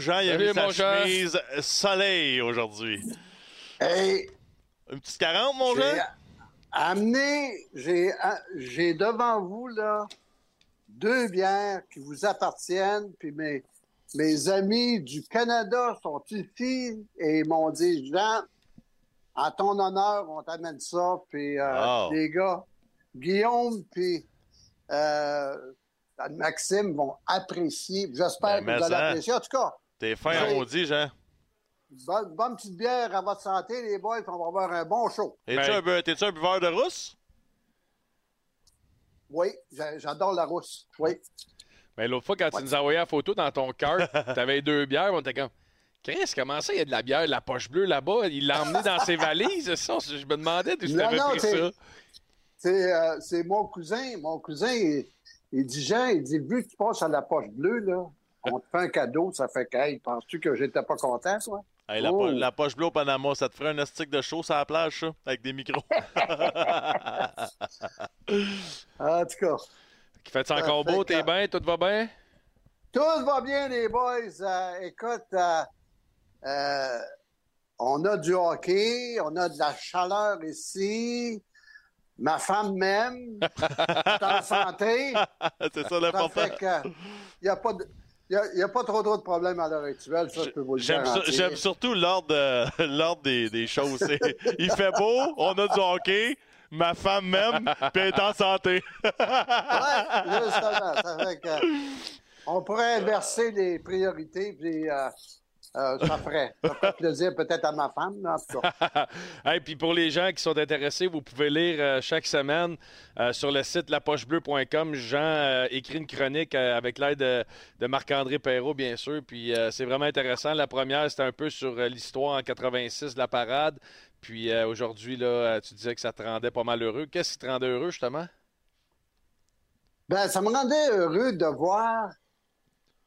Jean, il a Salut, mis sa mon Jean. chemise soleil aujourd'hui. Hey, Une petite 40, mon j'ai Jean? amené, j'ai, j'ai devant vous, là, deux bières qui vous appartiennent, puis mes, mes amis du Canada sont ici et ils m'ont dit, Jean, en ton honneur, on t'amène ça, puis euh, les gars, Guillaume, puis euh, Maxime vont apprécier. J'espère Ben, que vous allez apprécier. En tout cas, T'es fin Oui. maudit, Jean. bonne, bonne petite bière à votre santé, les boys, puis on va avoir un bon show. Es-tu Ben- un, t'es-tu un buveur de rousse? Oui, j'a- j'adore la rousse. Oui. Mais l'autre fois, quand tu nous envoyais la photo dans ton cart, t'avais deux bières, on était comme. Chris, comment ça, il y a de la bière, de la poche bleue là-bas? Il l'a emmené dans ses valises, ça? Je me demandais d'où tu avais pris c'est- ça. C'est euh, c'est mon cousin. Mon cousin, il, il dit Jean, il dit vu que tu passes à la poche bleue, là, on te fait un cadeau, ça fait que, hey, penses-tu que j'étais pas content, toi? Hey, la, Oh. po- la poche bleue au Panama, ça te ferait un astic de chaud sur la plage, ça, avec des micros. En tout cas, Qui fait encore Ça fait beau, t'es bien, tout va bien? tout va bien, les boys. Euh, écoute, euh, euh, on a du hockey, on a de la chaleur ici. Ma femme m'aime. Je suis en santé. c'est ça Ça l'important. il n'y a pas de. Il n'y a, pas trop, trop de problèmes à l'heure actuelle, ça, je peux vous le J'aime, j'aime surtout l'ordre, euh, l'ordre des, des choses. C'est, il fait beau, on a du hockey, ma femme m'aime, puis elle est en santé. Ouais, justement. Ça fait que on pourrait inverser les priorités, puis euh, euh, ça, ferait, ça ferait plaisir peut-être à ma femme, mais en tout cas. Hey, puis pour les gens qui sont intéressés, vous pouvez lire euh, chaque semaine euh, sur le site lapochebleu.com. Jean euh, écrit une chronique avec l'aide de, de Marc-André Perrault, bien sûr. Puis c'est vraiment intéressant. La première, c'était un peu sur l'histoire en 86 de la parade. Puis aujourd'hui, là, tu disais que ça te rendait pas mal heureux. Qu'est-ce qui te rendait heureux, justement? Ben, ça me rendait heureux de voir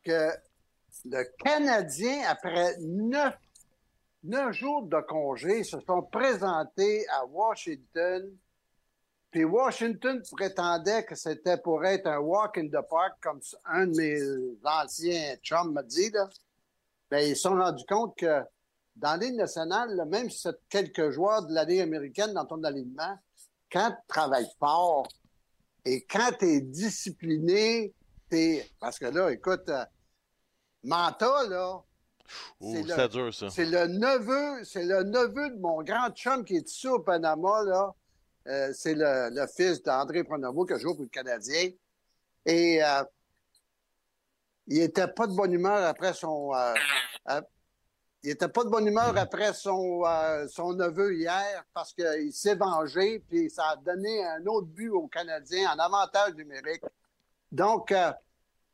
que le Canadien, après neuf, neuf jours de congé, se sont présentés à Washington. Puis Washington prétendait que c'était pour être un walk in the park, comme un de mes anciens chums m'a dit. Là. Ben, ils se sont rendus compte que dans Ligue nationale, même si quelques joueurs de la Ligue américaine dans ton alignement, quand tu travailles fort et quand tu es discipliné, parce que là, écoute, euh, Manta, là, Ouh, C'est le- c'était dur, ça. c'est le neveu, c'est le neveu de mon grand chum qui est ici au Panama, là. Euh, c'est le, le fils d'André Pronovo qui joue pour le Canadien. Et euh, il était pas de bonne humeur après son. euh, il était pas de bonne humeur après son, son neveu hier parce qu'il s'est vengé, puis ça a donné un autre but aux Canadiens en avantage numérique. Donc,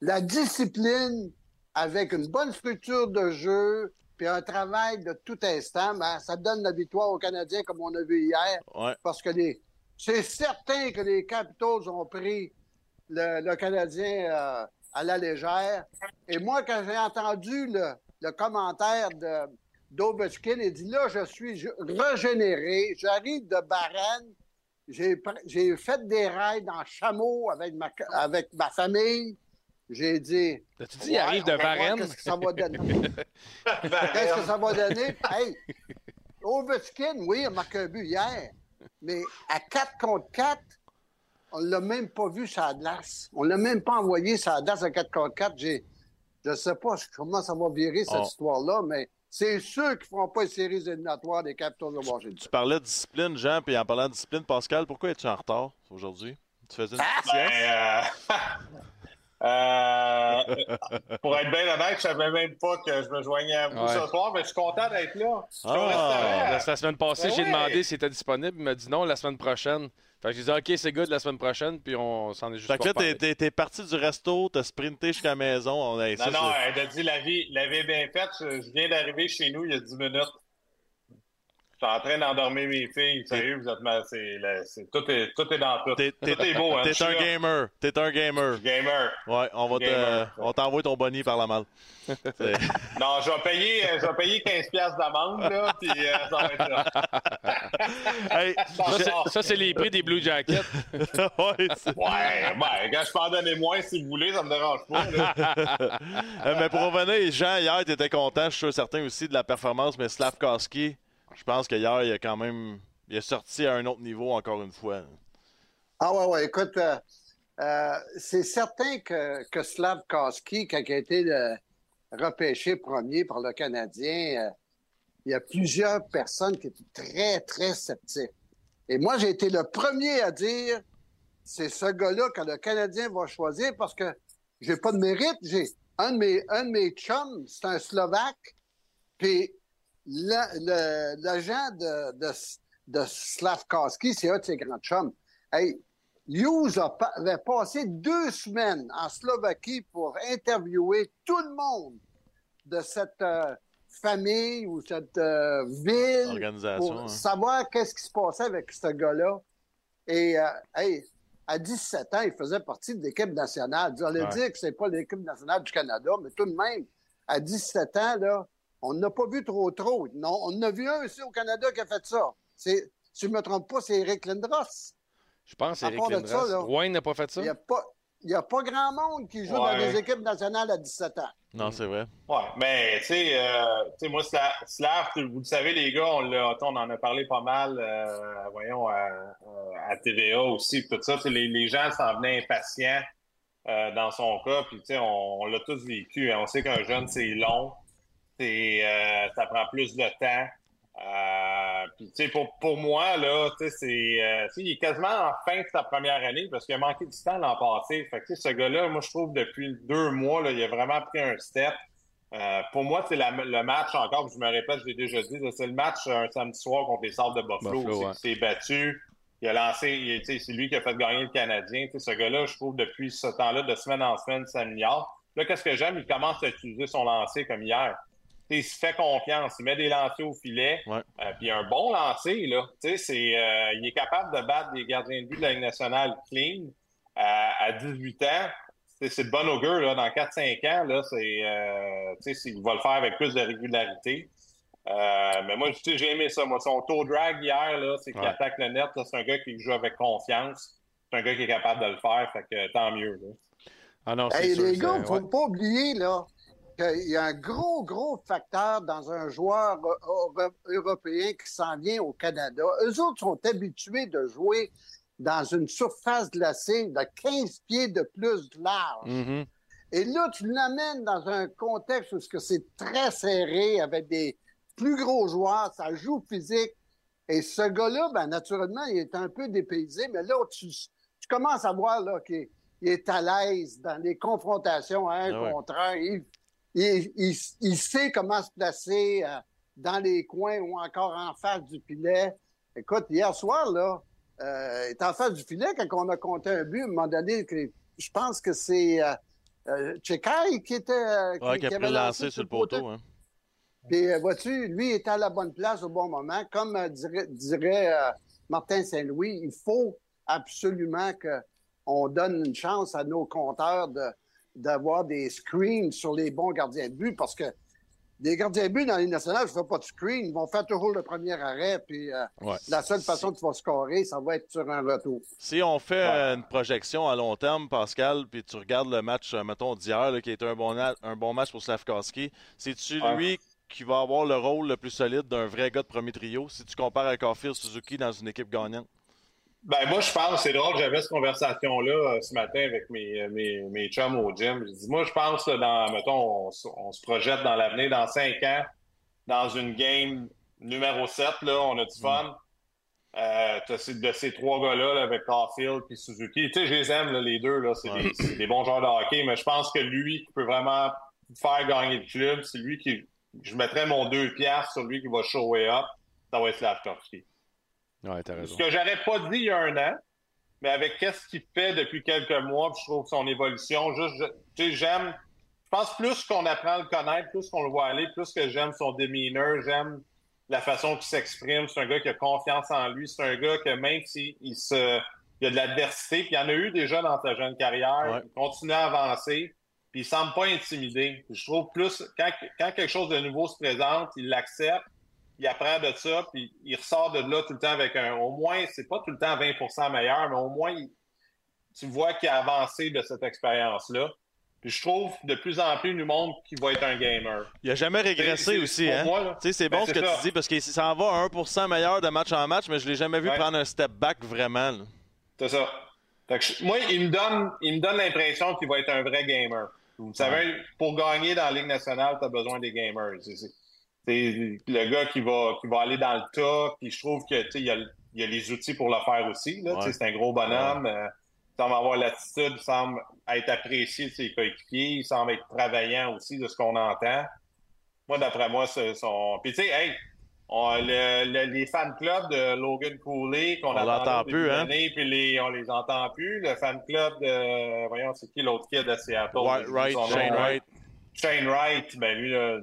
la discipline avec une bonne structure de jeu, puis un travail de tout instant, ben, ça donne la victoire aux Canadiens comme on a vu hier Ouais. parce que les, c'est certain que les Capitals ont pris le, le Canadien euh, à la légère. Et moi, quand j'ai entendu le, le commentaire de d'Ovechkin, il dit là, je suis régénéré, j'arrive de Barenne, j'ai fait des raids en chameau avec ma, avec ma famille. J'ai dit. As-tu dit, il arrive de Varennes? Qu'est-ce que ça va donner? Qu'est-ce que ça va donner? Hey, Ovechkin, oui, il a marqué un but hier, mais à 4 contre 4, on l'a même pas vu sur la glace. On l'a même pas envoyé sur la glace à 4 contre 4. J'ai, je sais pas comment ça va virer cette Oh. histoire-là, mais c'est sûr qu'ils feront pas les séries éliminatoires des Capitals de Washington. Tu parlais de discipline, Jean, puis en parlant de discipline, Pascal, pourquoi es-tu en retard aujourd'hui? Tu faisais une petite Ben, sieste? euh, euh, pour être bien honnête, je savais même pas que je me joignais à vous Ouais. ce soir, mais je suis content d'être là. Je Ah. La, la semaine passée, Ben j'ai ouais. demandé s'il était disponible. Il m'a dit non la semaine prochaine. Fait que j'ai dit OK, c'est good la semaine prochaine, puis on s'en est juste Fait que là, t'es, parti du resto, t'as sprinté jusqu'à la maison. On a, ça, Non, non, c'est- elle a dit la vie, la vie est bien faite. Je, je viens d'arriver chez nous il y a 10 minutes. Je suis en train d'endormir mes filles. Sérieux, vous êtes mal. C'est, tout, est, tout est dans tout. T'es, tout est beau, hein. T'es un gamer. T'es un gamer. Gamer. Ouais, on va te, on t'envoie ton bonnie par la malle. non, je vais payer, je vais payer 15 pièces d'amende, là, puis euh, ça va être ça. hey, ça, ça c'est les prix des Blue Jackets. ouais, ouais, ben, quand je peux en donner moins, si vous voulez, ça me dérange pas. Euh, mais pour revenir, Jean, hier, tu étais content, je suis sûr certain aussi de la performance, mais Slavkowski, je pense qu'hier, il a quand même il est sorti à un autre niveau encore une fois. Ah ouais, ouais, écoute, euh, euh, c'est certain que, Slavkowski, quand il a été repêché premier par le Canadien, euh, il y a plusieurs personnes qui étaient très, très sceptiques. Et moi, j'ai été le premier à dire, c'est ce gars-là que le Canadien va choisir parce que j'ai pas de mérite. J'ai un de mes, un de mes chums, c'est un Slovaque, puis l'agent de, de, de Slavkowski, c'est un de ses grands chums. Hey, Hughes avait passé deux semaines en Slovaquie pour interviewer tout le monde de cette euh, famille ou cette euh, ville pour hein. savoir qu'est-ce qui se passait avec ce gars-là. Et euh, hey, à 17 ans, il faisait partie de l'équipe nationale. On allait dire que c'est pas l'équipe nationale du Canada, mais tout de même, à 17 ans, là, on n'a pas vu trop trop. Non, on en a vu un aussi au Canada qui a fait ça. C'est, si je ne me trompe pas, c'est Eric Lindros. Je pense que c'est Eric Lindros. Wayne n'a pas fait ça? Il n'y a, a, a, pas grand monde qui joue dans des équipes nationales à 17 ans. Non, c'est vrai. Ouais, mais tu sais, euh, moi, Slav, vous le savez, les gars, on, on en a parlé pas mal, euh, voyons, à, à, TVA aussi, tout ça. Les, les, gens s'en venaient impatients euh, dans son cas, puis tu sais, on, on l'a tous vécu. Hein. On sait qu'un jeune, c'est long, euh, ça prend plus de temps. Euh, puis, pour, pour moi, là, c'est, euh, il est quasiment en fin de sa première année parce qu'il a manqué du temps l'an passé. Fait que, ce gars-là, moi, je trouve depuis deux mois, là, il a vraiment pris un step. Euh, pour moi, c'est le match encore, je me répète, je l'ai déjà dit, c'est le match un samedi soir contre les Sables de Buffalo. Buffalo ouais. Il s'est battu. Il a lancé, c'est lui qui a fait gagner le Canadien. ce gars-là, je trouve, depuis ce temps-là, de semaine en semaine, s'améliore. Là, qu'est-ce que j'aime? Il commence à utiliser son lancer comme hier il se fait confiance, il met des lancers au filet, ouais. euh, puis un bon lancer, là. C'est, euh, il est capable de battre des gardiens de but de la Ligue nationale clean euh, à 18 ans. C'est de bon augure, là, dans 4-5 ans, là, c'est, euh, il va le faire avec plus de régularité. Euh, mais moi, j'ai aimé ça. Moi, son tour drag hier, là, c'est qu'il Ouais. attaque le net. C'est un gars qui joue avec confiance. C'est un gars qui est capable de le faire. Fait que tant mieux. Là. Ah non, Hey, sûr. les gars, il ne faut ouais. pas oublier là, qu'il y a un gros, gros facteur dans un joueur euh, euro- européen qui s'en vient au Canada. Eux autres sont habitués de jouer dans une surface glacée de 15 pieds de plus de large. Mhm. Et là, tu l'amènes dans un contexte où c'est très serré avec des plus gros joueurs, ça joue physique. Et ce gars-là, ben, naturellement, il est un peu dépaysé, mais là, tu, tu commences à voir là, qu'il il est à l'aise dans les confrontations à un Ah ouais. contre un. Il, il- il- il sait comment se placer euh, dans les coins ou encore en face du filet. Écoute, hier soir, là, euh, il est en face du filet quand on a compté un but, à un moment donné, je pense que c'est euh, euh, Tchekai qui était Ouais, qui a avait lancé sur le poteau. Hein. puis, vois-tu, lui était à la bonne place au bon moment. Comme dirait, dirait, Martin Saint-Louis, il faut absolument qu'on donne une chance à nos compteurs de, d'avoir des screens sur les bons gardiens de but parce que les gardiens de but dans les nationales, je ne fais pas de screen. Ils vont faire toujours le premier arrêt. Puis euh, Ouais. la seule façon que tu vas scorer, ça va être sur un retour. Si on fait une projection à long terme, Pascal, puis tu regardes le match, euh, mettons, d'hier, qui était un bon, un bon match pour Slavkowski, c'est-tu Ouais. lui qui va avoir le rôle le plus solide d'un vrai gars de premier trio? Si tu compares à Caulfield Suzuki dans une équipe gagnante? Ben, moi, je pense, c'est drôle, j'avais cette conversation-là euh, ce matin avec mes, mes, mes chums au gym. Je dis, moi, je pense, là, dans, mettons, on, se projette dans l'avenir, dans cinq ans, dans une game numéro 7, là, on a du fun. Euh, de ces trois gars-là, là, avec Caulfield puis Suzuki. Tu sais, je les aime, là, les deux, là, c'est Ouais. des, bons joueurs de hockey, mais je pense que lui qui peut vraiment faire gagner le club, c'est lui qui, je mettrais mon deux piastres sur lui qui va shower up, ça va être Slavkovski. Ouais, t'as raison. Ce que j'aurais pas dit il y a un an, mais avec qu'est-ce qu'il fait depuis quelques mois, puis je trouve son évolution, juste, je- tu sais, j'aime, je pense plus qu'on apprend à le connaître, plus qu'on le voit aller, plus que j'aime son demeanor, j'aime la façon qu'il s'exprime. C'est un gars qui a confiance en lui. C'est un gars que même s'il se, il y a de l'adversité, puis il y en a eu déjà dans sa jeune carrière, il continue à avancer, puis il semble pas intimidé. Je trouve plus, quand, quand quelque chose de nouveau se présente, il l'accepte, il apprend de ça, puis il ressort de là tout le temps avec un. Au moins, c'est pas tout le temps 20% meilleur, mais au moins, tu vois qu'il a avancé de cette expérience-là. Puis je trouve de plus en plus du monde qui va être un gamer. Il a jamais régressé aussi, hein? c'est bon ben, ce que tu dis parce qu'il s'en va à 1% meilleur de match en match, mais je l'ai jamais vu prendre un step back vraiment. C'est ça. moi, il me donne, il me donne l'impression qu'il va être un vrai gamer. Vous savez, pour gagner dans la Ligue nationale, tu as besoin des gamers. C'est le gars qui va, qui va aller dans le tas, puis je trouve que il y a, y a les outils pour le faire aussi. C'est un gros bonhomme. Euh, il semble avoir l'attitude, il semble être apprécié de ses coéquipiers, il semble être travaillant aussi de ce qu'on entend. Moi, d'après moi, c'est son. Puis tu sais, hey, les fan clubs de Logan Cooley qu'on entend plus, hein? puis les, on les entend plus. Le fan club de, voyons, c'est qui l'autre kid de Seattle? White, right, Shane Wright. Shane Wright, ben lui, là,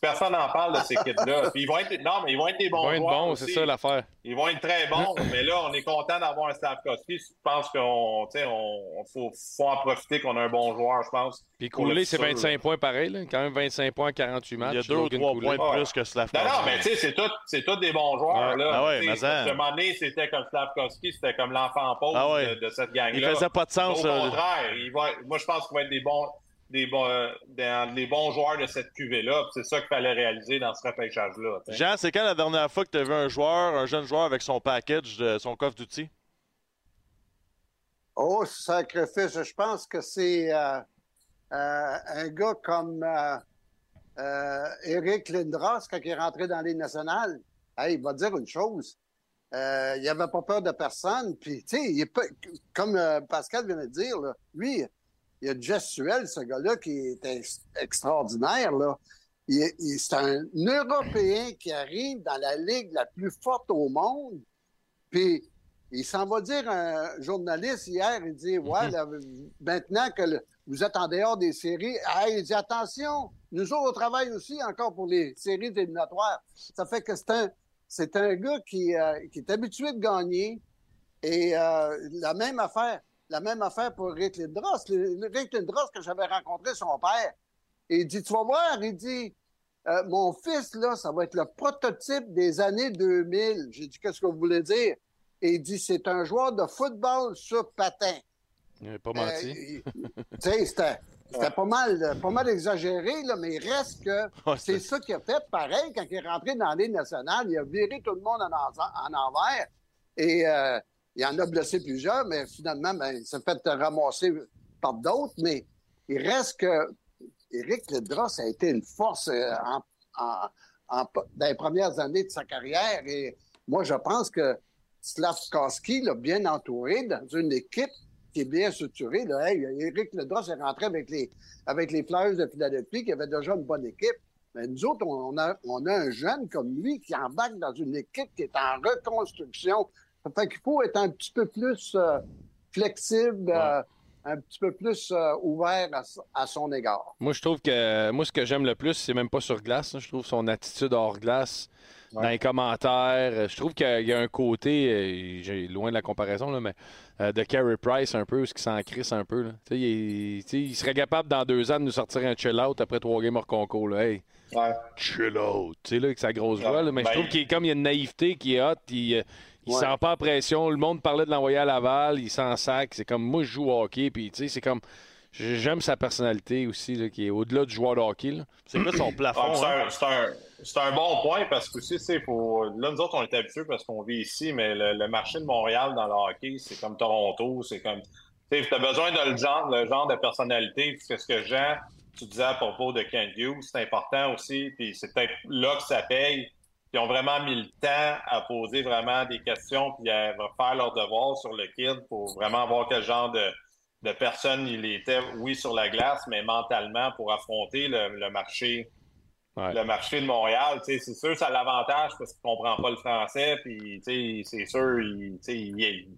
personne n'en parle de ces kids-là. ils vont être, non, mais ils vont être des bons Ils vont être bons, c'est ça l'affaire. Ils vont être très bons, mais là, on est content d'avoir un Stavkovski. Je pense qu'on, on, faut, faut en profiter qu'on a un bon joueur, je pense. Puis Cooley, c'est 25 points pareil, là. quand même 25 points 48 matchs. Il y a deux ou trois points de plus que Slavkovski. Non, non, mais tu sais, c'est tout, c'est tout des bons joueurs, là. Ah ouais, mais ça. À un moment donné, c'était comme Slavkovski, c'était comme l'enfant pauvre ah de, cette gang-là. Il faisait pas de sens. Au contraire, il va, moi, je pense qu'il va être des bons des, bons, des, bons joueurs de cette cuvée-là. C'est ça qu'il fallait réaliser dans ce repêchage-là. Jean, c'est quand la dernière fois que tu as vu un joueur, un jeune joueur avec son package, de, son coffre d'outils? Oh, sacrifice. Je pense que c'est euh, euh, un gars comme euh, Eric Lindros, quand il est rentré dans les nationales. il va dire une chose. il n'avait pas peur de personne. Puis, tu sais, comme Pascal vient de dire, là, lui, il y a gestuel, ce gars-là, qui est extraordinaire. Là. c'est un Européen qui arrive dans la ligue la plus forte au monde. Puis, il s'en va dire un journaliste hier, il dit Ouais, maintenant que vous êtes en dehors des séries, il dit Attention, nous autres, on travaille aussi encore pour les séries éliminatoires. Ça fait que c'est un, c'est un gars qui, euh, qui est habitué de gagner. Et euh, la même affaire. La même affaire pour Rick Lindros. Rick Lindros, que j'avais rencontré son père, il dit, tu vas voir, il dit, euh, mon fils, là, ça va être le prototype des années 2000. J'ai dit, qu'est-ce que vous voulez dire? Et il dit, c'est un joueur de football sur patin. Il pas menti. Euh, tu sais, c'était... pas mal, pas mal exagéré, là, mais il reste que c'est ça qu'il a fait. Pareil, quand il est rentré dans l'île nationale, il a viré tout le monde en, envers. Et euh, il en a blessé plusieurs, mais finalement, ben, il s'est fait ramasser par d'autres. Mais il reste que Éric Ledros a été une force euh, dans les premières années de sa carrière. Et moi, je pense que Slavkowski l'a bien entouré dans une équipe qui est bien structurée. Là. Hey, Éric est rentré avec les, avec les Flyers de Philadelphie, qui avait déjà une bonne équipe. Mais nous autres, on a, on a un jeune comme lui qui embarque dans une équipe qui est en reconstruction. Fait qu'il faut être un petit peu plus euh, flexible, euh, un petit peu plus euh, ouvert à, son égard. Moi, je trouve que moi, ce que j'aime le plus, c'est même pas sur glace. Je trouve son attitude hors glace. Dans les commentaires, je trouve qu'il y a un côté, j'ai loin de la comparaison, là, mais de Carey Price un peu, ce qui s'en crisse un peu. Il, il, serait capable dans deux ans de nous sortir un chill-out après trois games hors concours. Là. Hey, Chill out. Tu sais, là, avec sa grosse voix. mais je ben, trouve qu'il est comme il y a une naïveté qui est hot. Il, il sent pas la pression. Le monde parlait de l'envoyer à Laval. Il s'en sac. C'est comme moi, je joue au hockey. Puis, tu sais, c'est comme. J'aime sa personnalité aussi, là, qui est au-delà du joueur de hockey. C'est quoi son plafond? Ah, c'est un, bon point parce que aussi, c'est pour. Là, nous autres, on est habitués parce qu'on vit ici, mais le, marché de Montréal dans le hockey, c'est comme Toronto. C'est comme. Tu as besoin de le genre, le genre de personnalité. Puis, ce que Jean, tu disais à propos de Ken Hughes, c'est important aussi. Puis, c'est peut-être là que ça paye qui ont vraiment mis le temps à poser vraiment des questions puis à faire leur devoir sur le kid pour vraiment voir quel genre de, de personne il était, oui, sur la glace, mais mentalement pour affronter le, marché. Le marché de Montréal, c'est sûr, ça a l'avantage parce qu'il ne comprend pas le français, puis c'est sûr, il, il,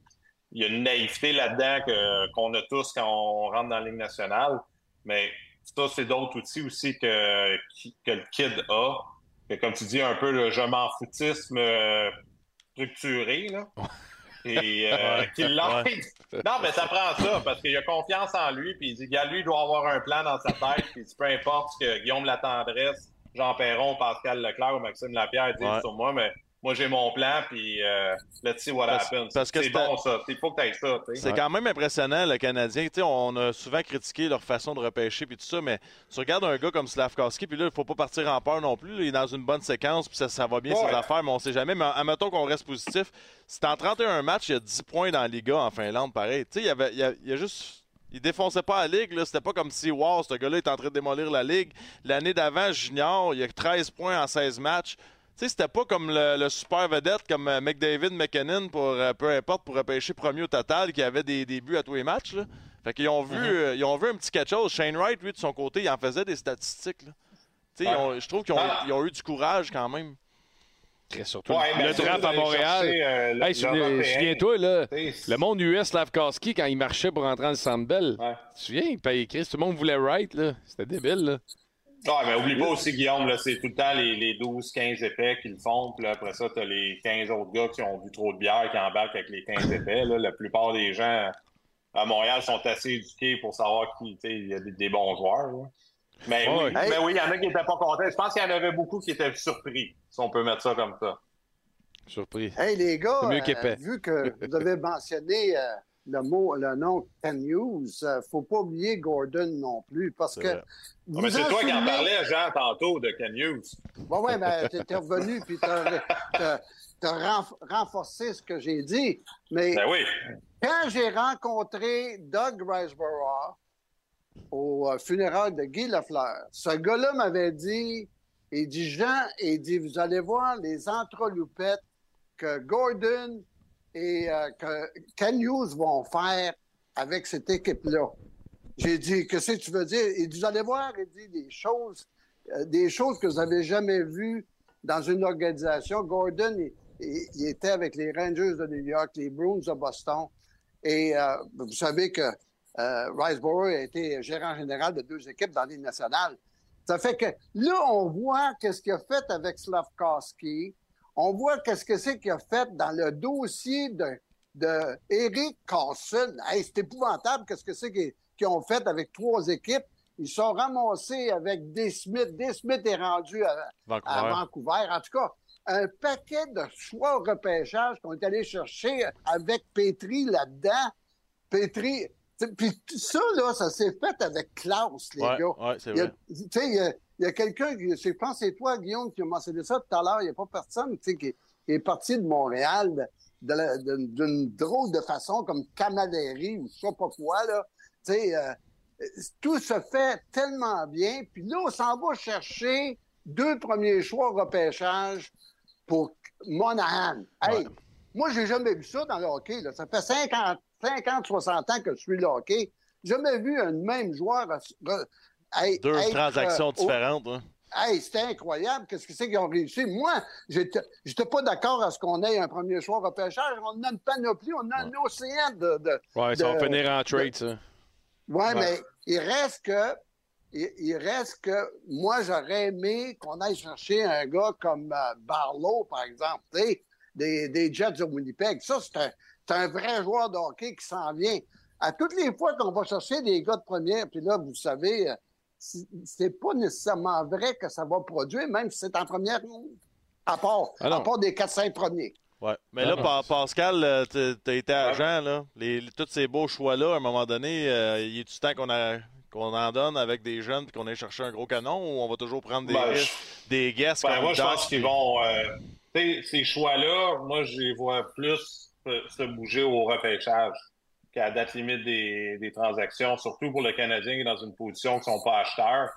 y a une naïveté là-dedans qu'on a tous quand on rentre dans la Ligue nationale. Mais ça, c'est d'autres outils aussi que, que le kid a comme tu dis, un peu le je m'en foutisme euh, structuré, là. Et euh, qu'il l'aide. Non, mais ça prend ça, parce qu'il a confiance en lui, puis il dit, gars, lui, il doit avoir un plan dans sa tête, puis peu importe ce que Guillaume Latendresse, Jean Perron, Pascal Leclerc ou Maxime Lapierre disent sur moi, mais moi, j'ai mon plan, puis euh, let's see what happens. Parce que c'est bon, ça. Il faut que tu aies ça. C'est quand même impressionnant, le Canadien. on a souvent critiqué leur façon de repêcher, puis tout ça, mais tu regardes un gars comme Slavkowski, puis là, il faut pas partir en peur non plus. Il est dans une bonne séquence, puis ça, va bien ses affaires, mais on sait jamais. Mais admettons qu'on reste positif. C'est en 31 matchs, il y a 10 points dans la Liga en Finlande, pareil. Tu sais, il y avait, il y a, juste il défonçait pas la ligue. C'était pas comme si, wow, ce gars-là est en train de démolir la ligue. L'année d'avant, junior, il y a 13 points en 16 matchs sais, c'était pas comme le, super vedette comme euh, McDavid, McKinnon, pour euh, peu importe, pour repêcher premier au total, qui avait des, des buts à tous les matchs. Là. Fait qu'ils ont vu, mm-hmm. euh, ils ont vu un petit quelque chose. Shane Wright, lui, de son côté, il en faisait des statistiques. Là. je trouve qu'ils ont, ah. ont, eu du courage quand même. Très surtout le draft à Montréal. hey, souviens-toi, là, le monde US Lavkowski, quand il marchait pour entrer dans le Sandbell, tu te souviens, il Chris, tout le monde voulait Wright, là. C'était débile, là. Ah, mais oublie pas aussi, Guillaume, là, c'est tout le temps les, les 12, 15 épais qui le font. Puis après ça, tu as les 15 autres gars qui ont bu trop de bière qui embarquent avec les 15 épais. Là. La plupart des gens à Montréal sont assez éduqués pour savoir qu'il y a des, bons joueurs. Mais, oui, mais oui, il y en a qui n'étaient pas contents. Je pense qu'il y en avait beaucoup qui étaient surpris, si on peut mettre ça comme ça. Surpris. Hey, les gars, euh, vu que vous avez mentionné euh, le mot, le nom Ken News, il euh, ne faut pas oublier Gordon non plus, parce que. mais c'est toi qui en parlais, Jean, tantôt, de Ken News. Oui, oui, mais tu es revenu, puis tu as, renforcé ce que j'ai dit. Mais ben oui. quand j'ai rencontré Doug Riseborough au euh, funérail de Guy Lafleur, ce gars-là m'avait dit, il dit, Jean, il dit, vous allez voir les entreloupettes que Gordon et euh, Hughes vont faire avec cette équipe-là. J'ai dit, qu'est-ce que tu veux dire? Il dit, vous allez voir, il dit des choses, euh, des choses que vous n'avez jamais vues dans une organisation. Gordon, il, était avec les Rangers de New York, les Bruins de Boston. Et euh, vous savez que Riceborough a été gérant général de deux équipes dans l'île nationale. Ça fait que là, on voit qu'est-ce qu'il a fait avec Slavkowski on voit qu'est-ce que c'est qu'il a fait dans le dossier de, de Eric Carson. c'est épouvantable qu'est-ce que c'est qu'ils ont fait avec trois équipes. Ils sont ramassés avec des Smith. Des Smith est rendu à Vancouver. En tout cas, un paquet de choix au repêchage qu'on est allé chercher avec Petri là-dedans. Petri, puis ça, là, ça s'est fait avec Klaus, les gars. Oui, c'est vrai. Il y a quelqu'un, je pense que c'est toi, Guillaume, qui a mentionné ça tout à l'heure. Il n'y a pas personne qui, qui, est parti de Montréal d'une drôle de façon, comme Camaleri ou je sais pas quoi. Là. Euh, tout se fait tellement bien. Puis là, on s'en va chercher deux premiers choix au repêchage pour Monahan. Hey, moi, j'ai jamais vu ça dans le hockey. Là. Ça fait 50, 50, 60 ans que je suis le hockey. J'ai jamais vu un même joueur deux transactions euh, différentes. Hein. Hey, c'était incroyable. Qu'est-ce que c'est qu'ils ont réussi? Moi, j'étais, j'étais pas d'accord à ce qu'on ait un premier choix repêchage. On a une panoplie, on a un océan de. de ouais, ça va finir en trade, ça. Ouais, mais il reste que. Il, reste que moi, j'aurais aimé qu'on aille chercher un gars comme euh, Barlow, par exemple, des, des Jets de Winnipeg. Ça, c'est un, un, vrai joueur de hockey qui s'en vient. À toutes les fois qu'on va chercher des gars de première, puis là, vous savez, euh, c'est pas nécessairement vrai que ça va produire, même si c'est en première à part, ah à part des 4-5 premiers. Oui, mais là, Pascal, euh, tu as été agent, là. Les, tous ces beaux choix-là, à un moment donné, euh, il est du temps qu'on qu'on en donne avec des jeunes et qu'on ait cherché un gros canon ou on va toujours prendre des, ben, des guests ben, Moi, je pense qu'ils vont. Euh, ces choix-là, moi, je les vois plus se bouger au repêchage qu'à date limite des, transactions, surtout pour le Canadien qui est dans une position qui ne sont pas acheteurs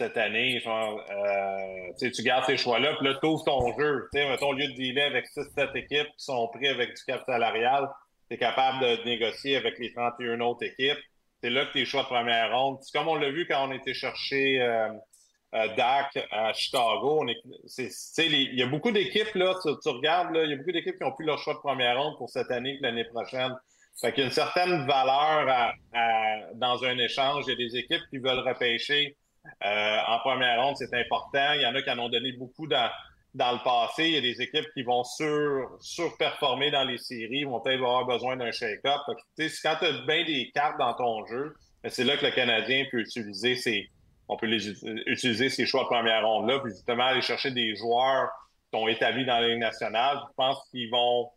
cette année. Euh, tu gardes ces choix-là, puis là, tu ouvres ton jeu. Mettons, au lieu de dealer avec 6-7 équipes qui sont pris avec du cap salarial, tu es capable de négocier avec les 31 autres équipes. C'est là que tes choix de première ronde. Comme on l'a vu quand on était chercher euh, euh, Dak à Chicago. Il y a beaucoup d'équipes, là, tu, regardes, il y a beaucoup d'équipes qui ont pris leur choix de première ronde pour cette année l'année prochaine. Fait qu'il y a une certaine valeur dans un échange. Il y a des équipes qui veulent repêcher euh, en première ronde, c'est important. Il y en a qui en ont donné beaucoup dans, dans le passé. Il y a des équipes qui vont sur, surperformer dans les séries, vont peut-être avoir besoin d'un shake-up. Quand tu as bien des cartes dans ton jeu, ben, c'est là que le Canadien peut utiliser ses, on peut les, utiliser ses choix de première ronde-là, puis justement aller chercher des joueurs qui sont établis dans la Ligue nationale. Je pense qu'ils vont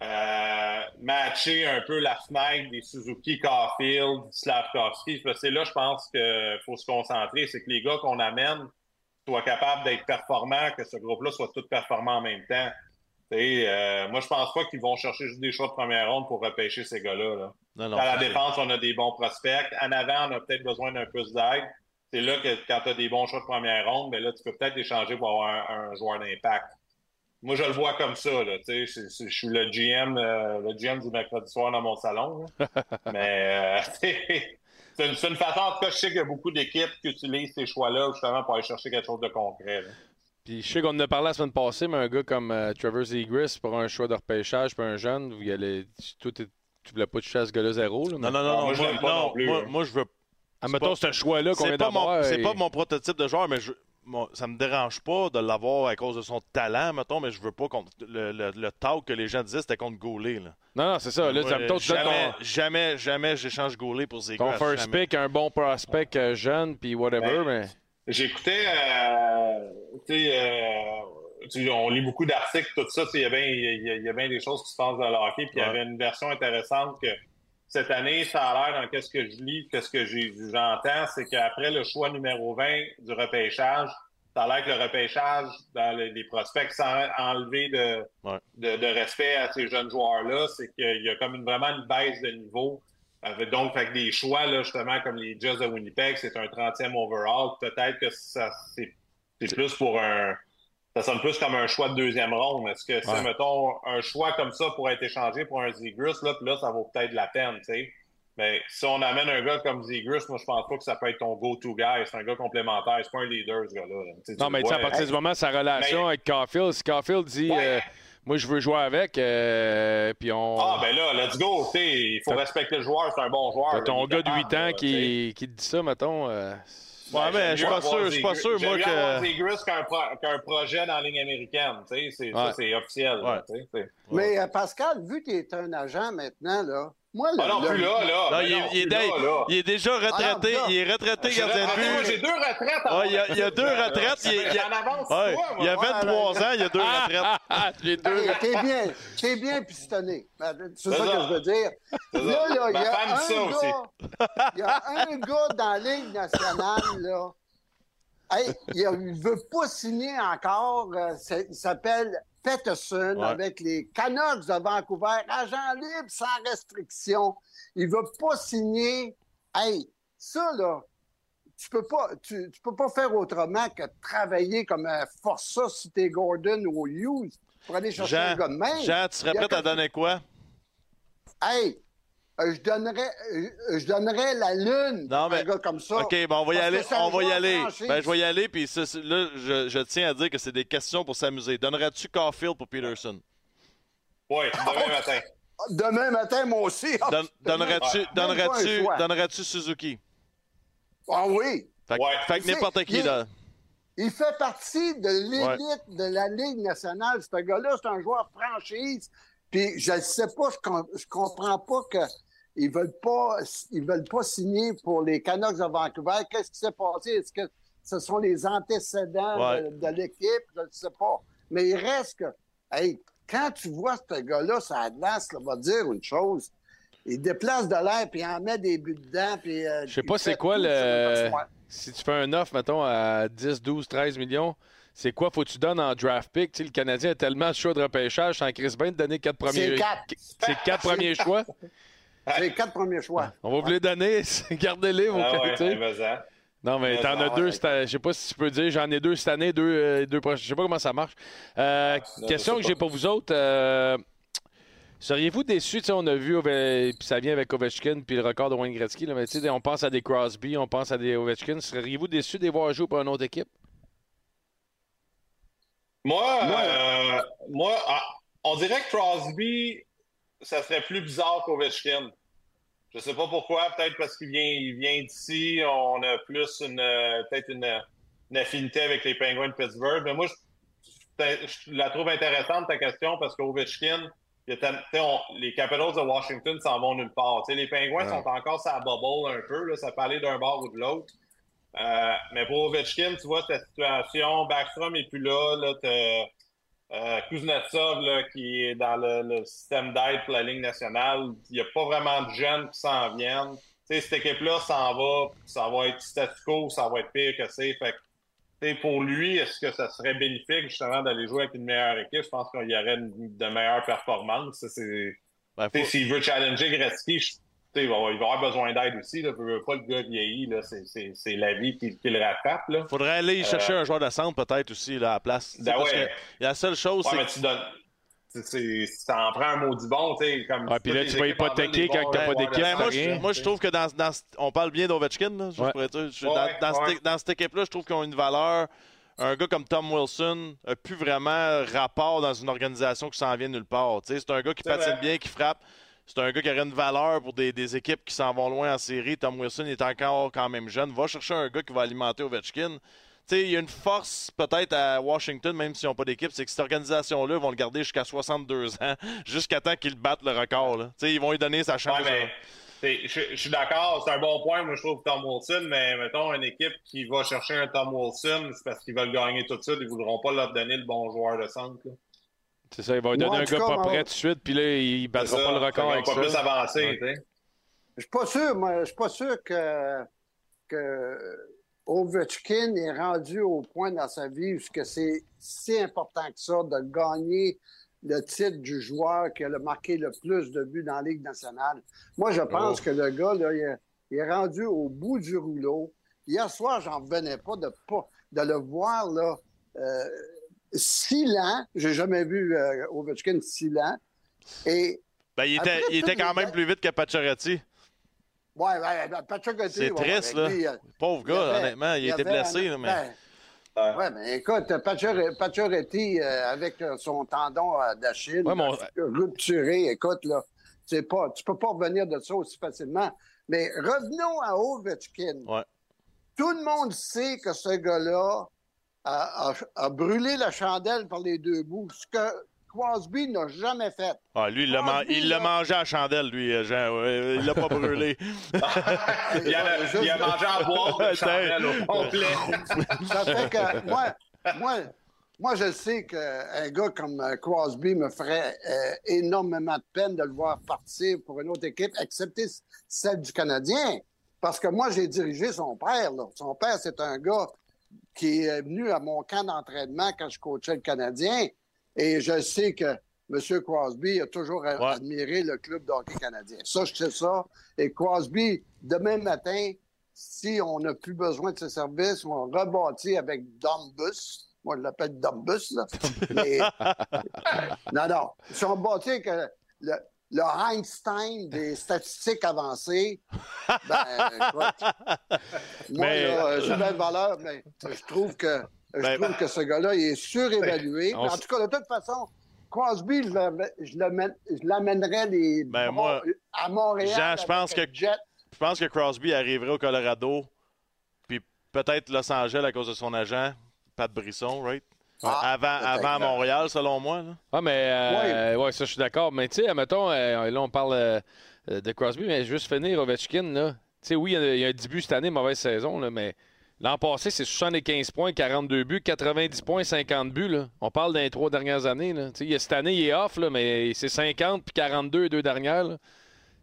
euh, matcher un peu la fenêtre des Suzuki, Caulfield, Slavkovski. C'est là, je pense qu'il faut se concentrer. C'est que les gars qu'on amène soient capables d'être performants, que ce groupe-là soit tout performant en même temps. Euh, moi, je pense pas qu'ils vont chercher juste des choix de première ronde pour repêcher ces gars-là. Là. À la défense, on a des bons prospects. En avant, on a peut-être besoin d'un peu d'aide. C'est là que quand tu as des bons choix de première ronde, ben là, tu peux peut-être échanger pour avoir un joueur d'impact. Moi, je le vois comme ça. Là, je, je suis le GM, euh, le GM du mercredi soir dans mon salon. Mais euh, c'est une, une, façon, en tout cas, je sais qu'il y a beaucoup d'équipes qui utilisent ces choix-là justement pour aller chercher quelque chose de concret. Puis je sais qu'on en a parlé la semaine passée, mais un gars comme euh, Trevor Zegris pour un choix de repêchage, pour un jeune, vous y allez, tout tu voulais pas toucher à ce gars-là zéro. Là, non, non, non, moi, je veux pas non, plus, moi, moi, je veux. Admettons ce choix-là qu'on vient d'avoir. C'est pas mon prototype de joueur, mais je, ça me dérange pas de l'avoir à cause de son talent, mettons, mais je veux pas contre le, le, talk que les gens disaient, c'était contre Goulet. Là. Non, non, c'est ça. Là, jamais, jamais, jamais, j'échange Goulet pour Zegras. Ton first pick, un bon prospect euh, jeune, puis whatever, ben, mais... J'écoutais, euh, tu sais, euh, on lit beaucoup d'articles, tout ça, il y, a bien, il y a bien des choses qui se passent dans le hockey, puis il y avait une version intéressante que cette année, ça a l'air dans qu'est-ce que je lis, qu'est-ce que j'entends, c'est qu'après le choix numéro 20 du repêchage, ça a l'air que le repêchage dans les, prospects, sans enlever de, de, respect à ces jeunes joueurs-là, c'est qu'il y a comme une, vraiment une baisse de niveau. Donc, avec des choix, là, justement, comme les Jazz de Winnipeg, c'est un 30e overall. Peut-être que ça c'est plus pour un, ça sonne plus comme un choix de deuxième ronde. Est-ce que c'est, mettons, un choix comme ça pourrait être échangé pour un Zegris, là, puis là, ça vaut peut-être la peine, tu sais. Mais si on amène un gars comme Zegris, moi, je pense pas que ça peut être ton go-to guy. C'est un gars complémentaire. C'est pas un leader, ce gars-là. Non, mais tu à partir du moment, sa relation avec Caulfield, si Caulfield dit euh, Moi, je veux jouer avec, euh, puis on. Ah, ben là, let's go. Il faut respecter le joueur. C'est un bon joueur. ton gars de 8 ans qui, qui, te dit ça, mettons. Euh, Ouais, mais je suis pas sûr, je suis pas sûr, moi, que. Qu'un projet dans la ligne américaine, tu sais, c'est officiel. Mais Pascal, vu que tu es un agent maintenant, là, moi, là, ah non, plus là, là. Non, il, est, il, est là, là. il, est, déjà retraité. Ah, il est retraité gardien de but. Moi, j'ai deux retraites. Il, y a, il y a deux retraites. Il, il, en avance ouais, il y a 23 ans, il y a deux retraites. j'ai deux T'es bien, t'es bien pistonné. C'est ça que je veux dire. Là, là, il y a un gars, il y a un gars dans la Ligue nationale, là. Hey, il ne veut pas signer encore. Euh, il s'appelle Peterson avec les Canucks de Vancouver, agent libre sans restriction. Il veut pas signer. Hey, ça, là, tu peux pas, tu, peux pas faire autrement que travailler comme un forçat si t'es Gordon ou Hughes pour aller chercher un gars de même. Jean, tu serais prêt à donner quoi? Hey, je donnerais, euh, je donnerais la lune non, mais, un gars comme ça. OK, bon, on va y aller. On va y aller. Ben, je vais y aller, puis là, je, je, tiens à dire que c'est des questions pour s'amuser. Donnerais-tu Caulfield pour Peterson? Oui, demain matin. Demain matin, moi aussi. Don, donnerais-tu donnerais donnerais Suzuki? Ah oui. Fait, ouais. fait que n'importe qui, là. Il fait partie de l'élite de la Ligue nationale. Ce gars-là, c'est un joueur franchise. Puis je ne sais pas, je, je comprends pas que ils veulent pas, ils veulent pas signer pour les Canucks de Vancouver. Qu'est-ce qui s'est passé? Est-ce que ce sont les antécédents de, l'équipe? Je ne sais pas. Mais il reste que, hey, quand tu vois ce gars-là, ça glace, va dire une chose. Il déplace de l'air, puis il en met des buts dedans. Puis, euh, Je sais pas c'est quoi le. Si tu fais un offre, mettons, à 10, 12, 13 millions, c'est quoi faut que tu donnes en draft pick? sais, le Canadien a tellement de choix de repêchage, sans Chris Bain de donner quatre premiers. C'est quatre. C'est quatre premiers choix. Les quatre premiers choix. On va vous les donner. Gardez-les, vos ah ouais, Non, mais t'en as deux. Je sais pas si tu peux dire. J'en ai deux cette année, deux, euh, deux prochaines. Je sais pas comment ça marche. Euh, question que j'ai pour vous autres. Euh, seriez-vous déçus? On a vu, puis ça vient avec Ovechkin puis le record de Wayne Gretzky. Là, mais on pense à des Crosby, on pense à des Ovechkin. Seriez-vous déçus de les voir jouer pour une autre équipe? Moi, moi ah, on dirait que Crosby, ça serait plus bizarre qu'Ovechkin. Je sais pas pourquoi, peut-être parce qu'il vient, il vient d'ici, on a plus une peut-être une, affinité avec les Penguins de Pittsburgh. Mais moi, je, la trouve intéressante ta question parce qu'Ovechkin, les Capitals de Washington s'en vont nulle part. les Penguins sont encore sa bubble un peu, là, ça peut aller d'un bord ou de l'autre. Euh, mais pour Ovechkin, tu vois cette situation, Backstrom n'est plus là, là euh, Kuznetsov là, qui est dans le, système d'aide pour la Ligue nationale. Il n'y a pas vraiment de jeunes qui s'en viennent. sais, cette équipe-là s'en va, ça va être statu quo, ça va être pire que c'est. Fait pour lui, est-ce que ça serait bénéfique justement d'aller jouer avec une meilleure équipe? Je pense qu'il y aurait de meilleures performances. Ben, s'il veut challenger Gretzky, il va, avoir besoin d'aide aussi. Là. Pas le gars vieilli, c'est la vie qui, le rattrape. Il faudrait aller chercher euh, un joueur de centre peut-être aussi là, à la place. Ben parce que la seule chose, c'est. tu donnes... Ça en prend un maudit bon, tu sais. Comme puis là, tu vas hypothéquer quand tu n'as pas d'équipe. moi, je, moi, je trouve que dans, dans, on parle bien d'Ovechkin. Dans, dans, cette, équipe-là, je trouve qu'ils ont une valeur. Un gars comme Tom Wilson n'a plus vraiment rapport dans une organisation qui s'en vient nulle part. C'est un gars qui patine bien, qui frappe. C'est un gars qui aurait une valeur pour des, équipes qui s'en vont loin en série. Tom Wilson est encore quand même jeune. Va chercher un gars qui va alimenter Ovechkin. il y a une force peut-être à Washington, même s'ils n'ont pas d'équipe, c'est que cette organisation-là vont le garder jusqu'à 62 ans, jusqu'à temps qu'ils battent le record. Là. Ils vont lui donner sa chance. je, suis d'accord, c'est un bon point, moi je trouve Tom Wilson, mais mettons une équipe qui va chercher un Tom Wilson, c'est parce qu'ils veulent gagner tout de suite, ils ne voudront pas leur donner le bon joueur de centre. C'est ça, il va lui donner un gars pas prêt tout de suite, puis là, il ne battra pas le record avec pas ça. plus avancé, ouais. Je suis pas sûr, moi, je suis pas sûr que, que Ovechkin est rendu au point dans sa vie où c'est si important que ça de gagner le titre du joueur qui a marqué le plus de buts dans la Ligue nationale. Moi, je pense oh. que le gars, là, il, est, rendu au bout du rouleau. Hier soir, j'en revenais pas de, de le voir là, euh, six ans. J'ai jamais vu euh, Ovechkin six ans. Et ben, il était, il était quand même plus vite que Pacioretty. Oui, ouais, ben, Pacioretty. C'est triste, là. Euh, Pauvre gars, honnêtement. Il, était blessé. mais... Ben, oui, mais écoute, Pacioretty, euh, avec son tendon d'Achille, rupturé, écoute, là, pas, tu peux pas revenir de ça aussi facilement. Mais revenons à Ovechkin. Ouais. Tout le monde sait que ce gars-là a, brûlé la chandelle par les deux bouts, ce que Crosby n'a jamais fait. Ah, lui, il l'a mangé à chandelle, lui, euh, Jean. il l'a pas brûlé. il, a, mangé à boire de chandelle au complet. Ça fait que moi, moi, moi, je sais qu'un gars comme euh, Crosby me ferait euh, énormément de peine de le voir partir pour une autre équipe, excepté celle du Canadien. Parce que moi, j'ai dirigé son père. Là. Son père, c'est un gars qui est venu à mon camp d'entraînement quand je coachais le Canadien. Et je sais que M. Crosby a toujours admiré le club d'hockey canadien. Ça, je sais ça. Et Crosby, demain matin, si on n'a plus besoin de ses services, on rebâtit avec Dumbus. Moi, je l'appelle Dumbus, là. Mais... non, non. Si on bâtit avec euh, le, le Einstein des statistiques avancées, ben, écoute, moi, mais... j'ai belle valeur, mais je trouve que, je ben, trouve que ce gars-là, il est surévalué. Ben, en tout cas, de toute façon, Crosby, je l'amènerais les ben, moi, à Montréal. Jean, je pense que je pense que Crosby arriverait au Colorado, puis peut-être Los Angeles à cause de son agent, Pat Brisson, right? Ah, avant, avant Montréal, selon moi. Ah, mais euh, ouais. ça, je suis d'accord. Mais tu sais, mettons, euh, là, on parle euh, de Crosby, mais juste finir Ovechkin, là. Tu sais, oui, il y, a, un début cette année, mauvaise saison, là, mais l'an passé, c'est 75 points, 42 buts, 90 points, 50 buts. Là. On parle des trois dernières années. Là. Cette année, il est off, là, mais c'est 50 puis 42 deux dernières. Là.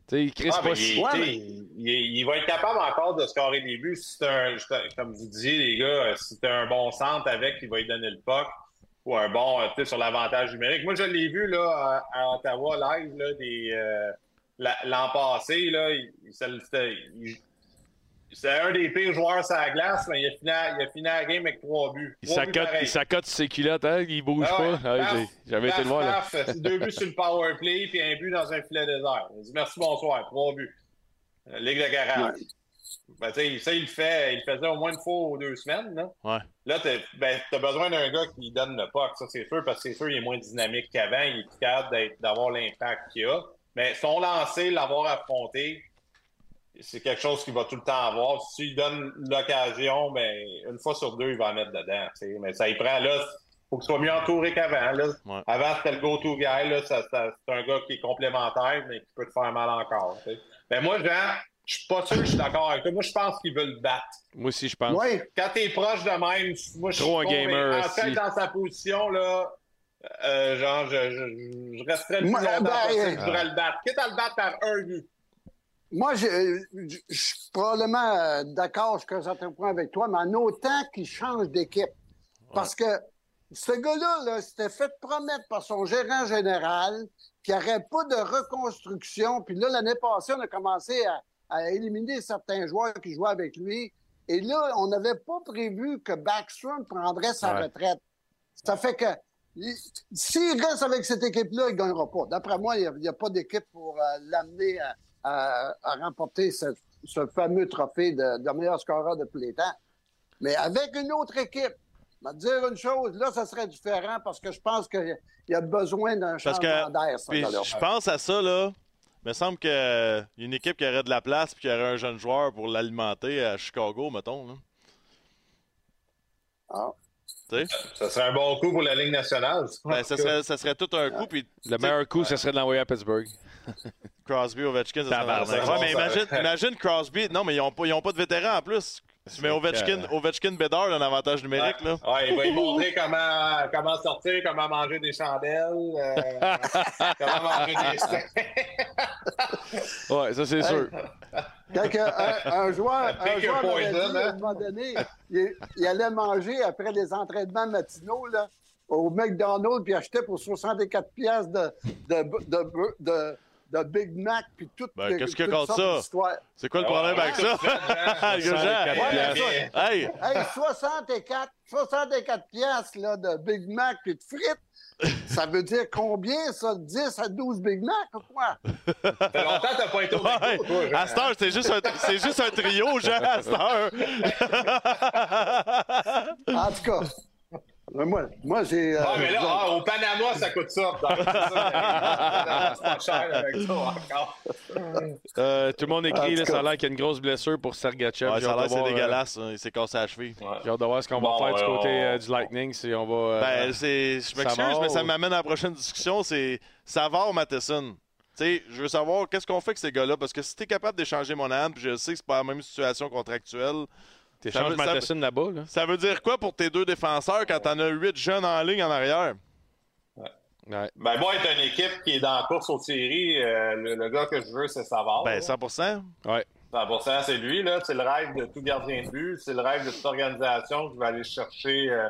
Chris ah, pas il, il, va être capable encore de scorer des buts. Si un, comme vous disiez, les gars, si tu un bon centre avec, il va lui donner le puck ou un bon euh, sur l'avantage numérique. Moi, je l'ai vu là, à, Ottawa live là, euh, l'an passé. Là, il, c'est un des pires joueurs sur la glace, mais il a fini, il a fini la game avec trois buts. il s'accote ses culottes, hein? il bouge ah pas? Ah, j'avais été le voir. Là. deux buts sur le power play, puis un but dans un filet désert. Il dit merci, bonsoir, trois buts. Euh, Ligue de garage. Ben, ça, il le fait, il faisait au moins une fois ou deux semaines. Là, ouais. là tu ben, as besoin d'un gars qui donne le puck, ça c'est sûr, parce que c'est sûr, il est moins dynamique qu'avant, il est capable d'avoir l'impact qu'il a. Mais son lancé, l'avoir affronté, c'est quelque chose qu'il va tout le temps avoir. S'il donne l'occasion, ben, une fois sur deux, il va en mettre dedans. Mais ça y prend là. faut qu'il soit mieux entouré qu'avant. Avant, c'était le go-to guy. Là, c'est un gars qui est complémentaire, mais qui peut te faire mal encore. Mais moi, Jean, je suis pas sûr que je suis d'accord avec toi. Moi, je pense qu'il veut le battre. Moi aussi, je pense. Oui. Quand t'es proche de même, moi, je suis Trop un gamer. En fait, dans sa position, là, euh, genre, je, je, je resterais le plus longtemps ben, possible, euh, je voudrais le battre. Quitte à le battre par un but. Moi, je, je- je suis probablement euh, d'accord jusqu'à un certain point avec toi, mais en autant qu'il change d'équipe. Parce que ce gars-là, là, s'était fait promettre par son gérant général qu'il n'y aurait pas de reconstruction. Puis là, l'année passée, on a commencé à, à éliminer certains joueurs qui jouaient avec lui. Et là, on n'avait pas prévu que Backstrom prendrait sa Ouais. retraite. Ça fait que il- s'il reste avec cette équipe-là, il ne gagnera pas. D'après moi, il n'y a, pas d'équipe pour euh, l'amener à, à- à remporter ce, ce fameux trophée de, de meilleur scoreur de tous les temps. Mais avec une autre équipe, je vais te dire une chose, là, ça serait différent parce que je pense qu'il y a besoin d'un changement d'air, je pense à ça, là. Il me semble qu'il y a une équipe qui aurait de la place puis qu'il y aurait un jeune joueur pour l'alimenter à Chicago, mettons. Là. Ah. Ça serait un bon coup pour la Ligue nationale. Ben, ça, serait, ça serait tout un coup. Le meilleur coup, ce serait de l'envoyer à Pittsburgh. Crosby, Ovechkin, ça serait. Ouais, Ça, mais imagine, imagine Crosby. Non, mais ils n'ont pas, ils ont pas de vétérans en plus. Mais Ovechkin, carré. Ovechkin Bédard, un avantage numérique. Là. Ouais, il va lui montrer comment, comment sortir, comment manger des chandelles, euh, comment manger des steaks. Ouais, ça, c'est sûr. Quand que un, un joueur, un joueur poison, dit, à un hein? moment donné, il, il allait manger après les entraînements matinaux là, au McDonald's puis achetait pour 64 pièces de, de, de, de, de Big Mac puis tout. Ben, qu'est-ce qu'il y a contre ça? C'est quoi le problème avec ça? ça? Jean? Ouais, Hey! Hey, 64, 64 pièces là, de Big Mac puis de frites, ça veut dire combien, ça? 10 à 12 Big Mac ou quoi? Ça fait longtemps que t'as pas été au Ouais. McDo, toi, Jean. À cette heure, c'est juste, un- c'est juste un trio, Jean, à cette heure. En tout cas, moi, moi j'ai... euh, Ah, mais là, ah, au Panama, ça coûte ça. C'est cher avec ça encore. Euh, tout le monde écrit, là, ça a l'air qu'il y a une grosse blessure pour Sergachev. Ouais, ça a l'air c'est euh, dégueulasse. hein. Il s'est cassé la cheville. Ouais. J'ai hâte de voir ce qu'on va faire du côté on- euh, du Lightning. Si on va. euh, Ben, c'est, je m'excuse, mais ça m'amène à la prochaine discussion. C'est Savard ou Matheson. Tu sais, je veux savoir qu'est-ce qu'on fait avec ces gars-là? Parce que si tu es capable d'échanger mon âme, puis je sais que c'est pas la même situation contractuelle, T'échanges Matheson là-bas. Là. ça veut dire quoi pour tes deux défenseurs quand t'en as huit jeunes en ligne en arrière? Ouais. Ben, moi, être une équipe qui est dans la course aux séries, euh, le, le gars que je veux, c'est Savard. Ben, là. 100 Ouais. 100%, c'est lui, là. C'est le rêve de tout gardien de but. C'est le rêve de toute organisation qui va aller chercher euh,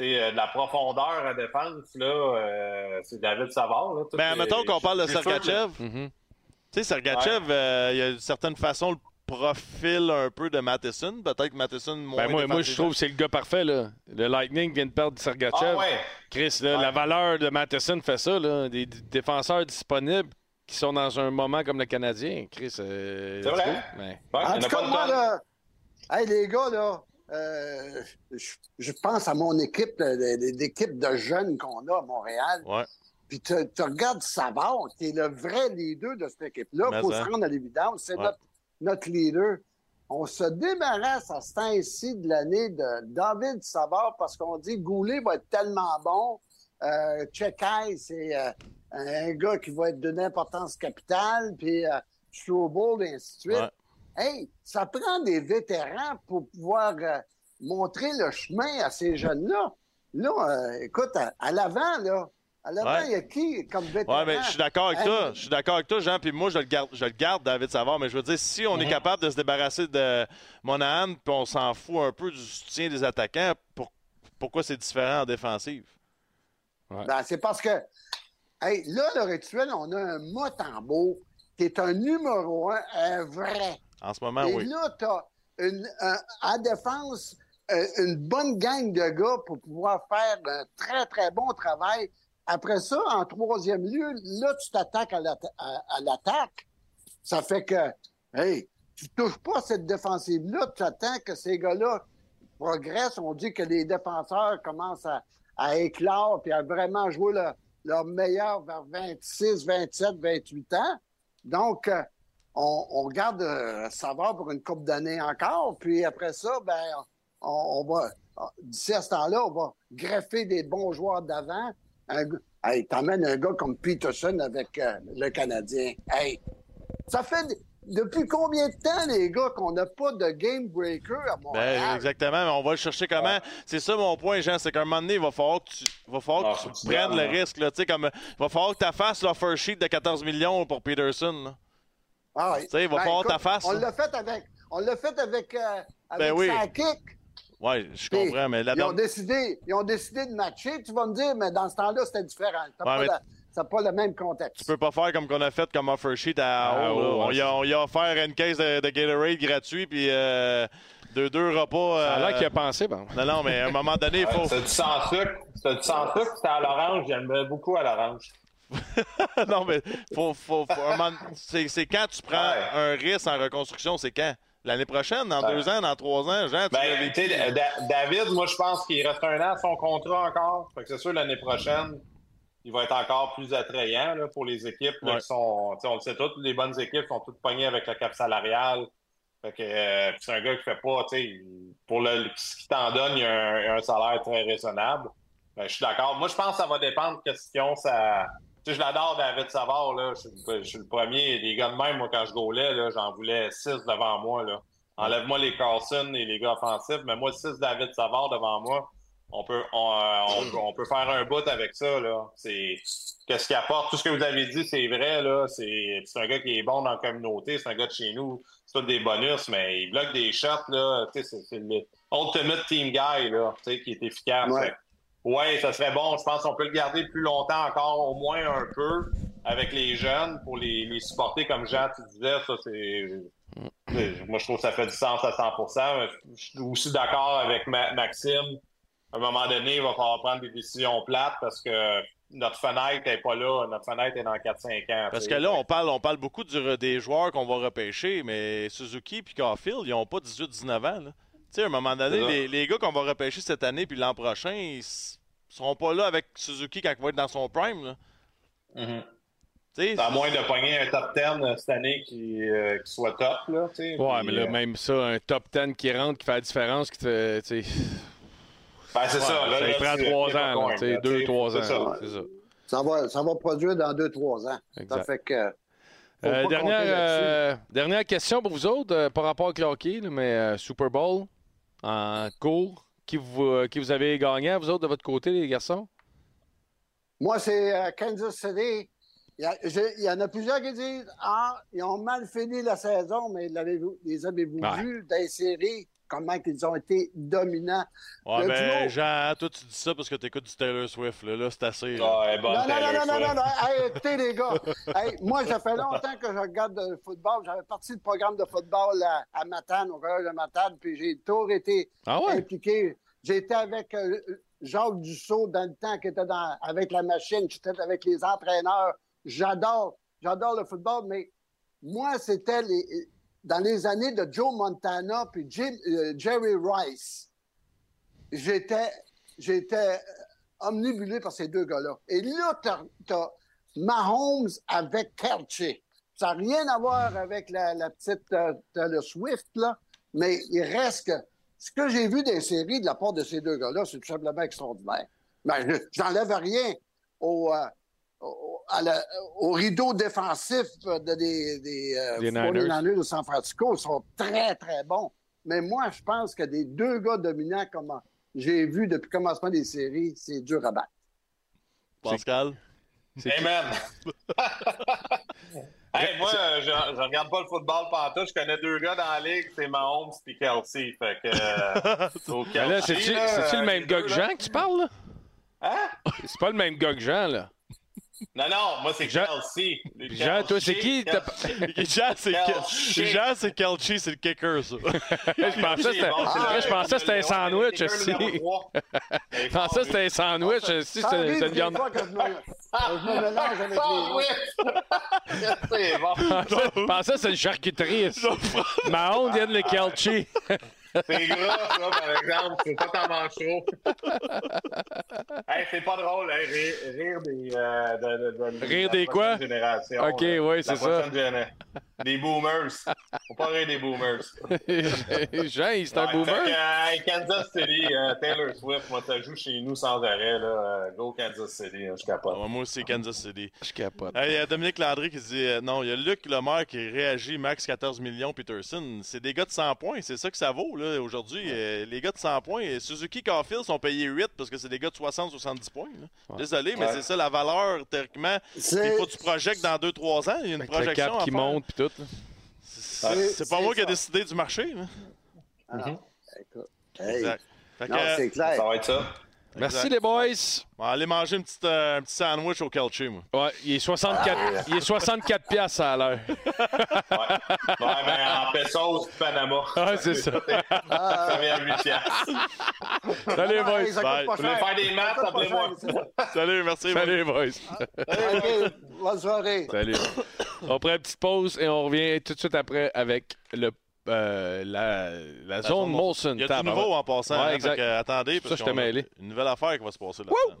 euh, de la profondeur à défense, là. euh, c'est David Savard, là. Tout Ben, mettons qu'on parle de Sergachev. Mhm. Tu sais, Sergachev, il y a d'une certaine façon le profil un peu de Matheson. Peut-être que Matheson moins. Ben, moi, moi, je trouve que c'est le gars parfait. Là. Le Lightning vient de perdre Sergachev. Ah, ouais. Chris, là, Ouais. la valeur de Matheson fait ça. Là. Des défenseurs disponibles qui sont dans un moment comme le Canadien. Chris, euh, C'est vrai? go. Ouais. En tout cas, moi, là, hey, les gars, là, euh, je, je pense à mon équipe, l'équipe de jeunes qu'on a à Montréal. Ouais. Puis tu, regardes Savard, qui est le vrai leader de cette équipe-là. Mais Il faut se rendre à l'évidence. C'est Ouais. notre, notre leader. On se débarrasse à ce temps-ci de l'année de David Savard parce qu'on dit Goulet va être tellement bon. Euh, Chekai, c'est euh, un gars qui va être d'une importance capitale. Puis euh, Strobel, et ainsi de suite. Ouais. Hey, ça prend des vétérans pour pouvoir euh, montrer le chemin à ces jeunes-là. Là, euh, écoute, à, à l'avant, là, l'avant, Ouais. il y a qui comme vétéran? Ouais, mais je suis d'accord avec toi. Je suis d'accord avec toi, Jean. Puis moi, je le garde, je le garde David Savard. Mais je veux dire, si on est capable de se débarrasser de Monahan, puis on s'en fout un peu du soutien des attaquants, pour- pourquoi c'est différent en défensive? Ben, c'est parce que, hey, là, le rituel, on a un Motambo qui est un numéro un, un vrai. En ce moment, Et oui. là, tu as à défense euh, une bonne gang de gars pour pouvoir faire un très, très bon travail. Après ça, en troisième lieu, là, tu t'attaques à l'atta- à- à l'attaque. Ça fait que, hey, tu touches pas cette défensive-là, tu attends que ces gars-là progressent. On dit que les défenseurs commencent à, à éclore puis à vraiment jouer leur, leur meilleur vers 26, 27, 28 ans. Donc, euh, on, on garde euh, Savard pour une coupe d'années encore. Puis après ça, ben, on va, d'ici à ce temps-là, on va greffer des bons joueurs d'avant. Hey, t'emmènes un gars comme Peterson avec euh, le Canadien. Hey, ça fait depuis combien de temps, les gars, qu'on n'a pas de game breaker à Montréal? Ben, exactement, mais on va le chercher comment? C'est ça mon point, Jean, c'est qu'à un moment donné, il va falloir que tu, va falloir Ah, que tu que tu prennes le là. risque. Là, Tu sais, comme, il va falloir que tu fasses l'offer sheet de 14 millions pour Peterson. là. Ah. Tu il va falloir ta face, On là. l'a fait avec, on l'a fait avec, euh, avec Ben oui. Sakic. Oui, je comprends, mais Ils ont, là-dedans. décidé, ils ont décidé de matcher. Tu vas me dire, mais dans ce temps-là, c'était différent. N'a Ouais, pas, ça a pas le même contexte. Tu peux pas faire comme qu'on a fait comme offer sheet à Ah, là. on, y a, on y a offert une caisse de, de Gatorade gratuit, puis euh, deux, deux repas. Ça a euh, qu'il a pensé, bon. Non, non, mais à un moment donné, il faut. C'est du sans sucre. C'est du sans sucre, c'était à l'orange. J'aimais beaucoup à l'orange. non, mais faut, faut, faut un moment- c'est, c'est quand tu prends Ouais. un risque en reconstruction, c'est quand? L'année prochaine, dans Ouais. deux ans, dans trois ans, Jean, tu Ben, vécu. Da- David, moi, je pense qu'il reste un an à son contrat encore. Fait que c'est sûr, l'année prochaine, il va être encore plus attrayant là, pour les équipes là, Ouais. qui sont. On le sait toutes, les bonnes équipes sont toutes pognées avec la cap salariale. Fait que euh, c'est un gars qui fait pas, tu sais, pour le, ce qu'il t'en donne, il y a un, salaire très raisonnable. Ben, je suis d'accord. Moi, je pense que ça va dépendre question ça. Sais, je l'adore, David Savard, là. Je, suis le- je suis le premier. Les gars de même, moi, quand je gaulais, là, j'en voulais six devant moi, là. Enlève-moi les Carlson et les gars offensifs, mais moi, six David Savard devant moi, on peut, on, euh, on peut, on peut faire un bout avec ça, là. C'est, qu'est-ce qu'il apporte? Tout ce que vous avez dit, c'est vrai, là. C'est, c'est un gars qui est bon dans la communauté, c'est un gars de chez nous. C'est tout des bonus, mais il bloque des shots, là. Tu sais, c'est, c'est le ultimate team guy, là, tu sais, qui est efficace. Ouais. Ouais, ça serait bon. Je pense qu'on peut le garder plus longtemps encore, au moins un peu, avec les jeunes, pour les, les supporter, comme Jean, tu disais. Ça, c'est. Moi, je trouve que ça fait du sens à 100 mais Je suis aussi d'accord avec Ma- Maxime. À un moment donné, il va falloir prendre des décisions plates parce que notre fenêtre n'est pas là. Notre fenêtre est dans 4-5 ans. Parce que là, on parle, on parle beaucoup du- des joueurs qu'on va repêcher, mais Suzuki et Caulfield, ils n'ont pas 18-19 ans. là. Tu sais, à un moment donné, les, les gars qu'on va repêcher cette année puis l'an prochain, ils seront pas là avec Suzuki quand il va être dans son prime. Là. À moins de pogner un top 10 euh, cette année qui, euh, qui soit top. Là. Ouais, Puis, mais là, euh, même ça, un top 10 qui rentre, qui fait la différence, qui te ben, c'est ça. Là, ça là, prend trois ans, là, deux, trois c'est ans. ça. C'est ça. Ça va, ça va produire dans deux, trois ans. Ça fait que. Euh, dernière, euh, dernière question pour vous autres, euh, par rapport à hockey, là, mais euh, Super Bowl en cours. Qui vous, euh, qui vous avez gagné, vous autres, de votre côté, les garçons? Moi, c'est euh, Kansas City. Il y, a- j'ai- il y en a plusieurs qui disent Ah, ils ont mal fini la saison, mais l'avez-vous- les avez-vous Ouais. vus dans les séries? Comment ils ont été dominants? ouais, ben, duo. Jean, toi, tu dis ça parce que tu écoutes du Taylor Swift. Là, Là, c'est assez. là. Ah, Non, non, non, non, non, non, non. Hey, écoutez, les gars. Hey, moi, ça fait longtemps que je regarde le football. J'avais parti du programme de football à, à Matane, au collège de Matane, puis j'ai toujours été Ah ouais? impliqué. J'étais avec euh, Jacques Dussault dans le temps qui était dans, avec la machine, j'étais avec les entraîneurs. J'adore, j'adore le football, mais moi, c'était les, dans les années de Joe Montana puis euh, Jerry Rice. J'étais, j'étais omnibulé par ces deux gars-là. Et là, t'as, t'as Mahomes avec Kelce. Ça n'a rien à voir avec la, petite euh, Taylor Swift, là, mais il reste que ce que j'ai vu des séries de la part de ces deux gars-là, c'est tout simplement extraordinaire. Ben, je- j'enlève rien euh, au, à la- au rideau défensif de- des, des, euh, Des 49ers Niners. de San Francisco. Ils sont très, très bons. Mais moi, je pense que des deux gars dominants comme j'ai vu depuis le commencement des séries, c'est dur à battre. Pascal? C'est? Amen. hey, moi, je, je regarde pas le football pantoute. Je connais deux gars dans la ligue, c'est Mahomes et Kelsey. Fait que. euh, là, Kelsey, c'est-tu là, c'est-tu le euh, même gars que là. Jean que tu parles, là? Hein? C'est pas le même gars que Jean, là. Non, non, moi, c'est Jean- Kelsey. Le Jean, toi, c'est qui? Kelsey. Jean, c'est Kelce. Jean, c'est le kicker, ça. Je pensais que c'était- Ah, je pensais que c'était un sandwich aussi. Je pensais que c'était un sandwich. Si, Ça c'est une viande. je me, mélange avec les c'est bon. Je pensais que c'était une charcuterie. Mahon vient de le Kelchi. C'est gras, ça, par exemple. C'est pas ta manche hey, c'est pas drôle, hein, rire, rire des. euh, de, de- de- Rire des quoi? Génération, Ok, La c'est ça. géné- des boomers. On parler des boomers. Jean, c'est un boomer. que, euh, Kansas City, euh, Taylor Swift, moi, ça joue chez nous sans arrêt. Là. Euh, Go Kansas City, hein, je capote. Ouais, moi aussi, Kansas City. Je capote. Il y a Dominique Landry qui dit euh, non, il y a Luc Lemaire qui réagit, max 14 millions, Peterson. C'est des gars de 100 points, c'est ça que ça vaut là aujourd'hui. Euh, les gars de 100 points, Suzuki Caulfield sont payés 8 parce que c'est des gars de 60-70 points. là. Désolé, mais Ouais. c'est ça la valeur, théoriquement. C'est- Il faut que tu projectes dans 2-3 ans. Il y a une Avec le projection cap qui faire. monte puis tout. Là. C'est pas moi qui ai décidé du marché. là. Ah non. Écoute, hey. Exact. Fait que, Non, c'est clair. Ça va être ça. Merci exact. les boys. On va aller manger une petite, euh, un petit sandwich au Kelchi, moi. Ouais, il est 64, il est 64 piastres à l'heure. Ouais, ouais mais en pesos du Panama. Ouais, c'est ça. Ah, Ça vient à 8 piastres. Salut les ah, boys. Bye. Vous voulez faire des maths, appelez-moi. Salut, merci. Salut les boys. OK, bonne soirée. Salut. On prend une petite pause et on revient tout de suite après avec le, euh, la, la, zone zone Molson. Il y a Tabarouette. nouveau en passant. Ouais, hein, exact. que, attendez, Ça, parce je t'ai mêlé. une nouvelle affaire qui va se passer là-dedans.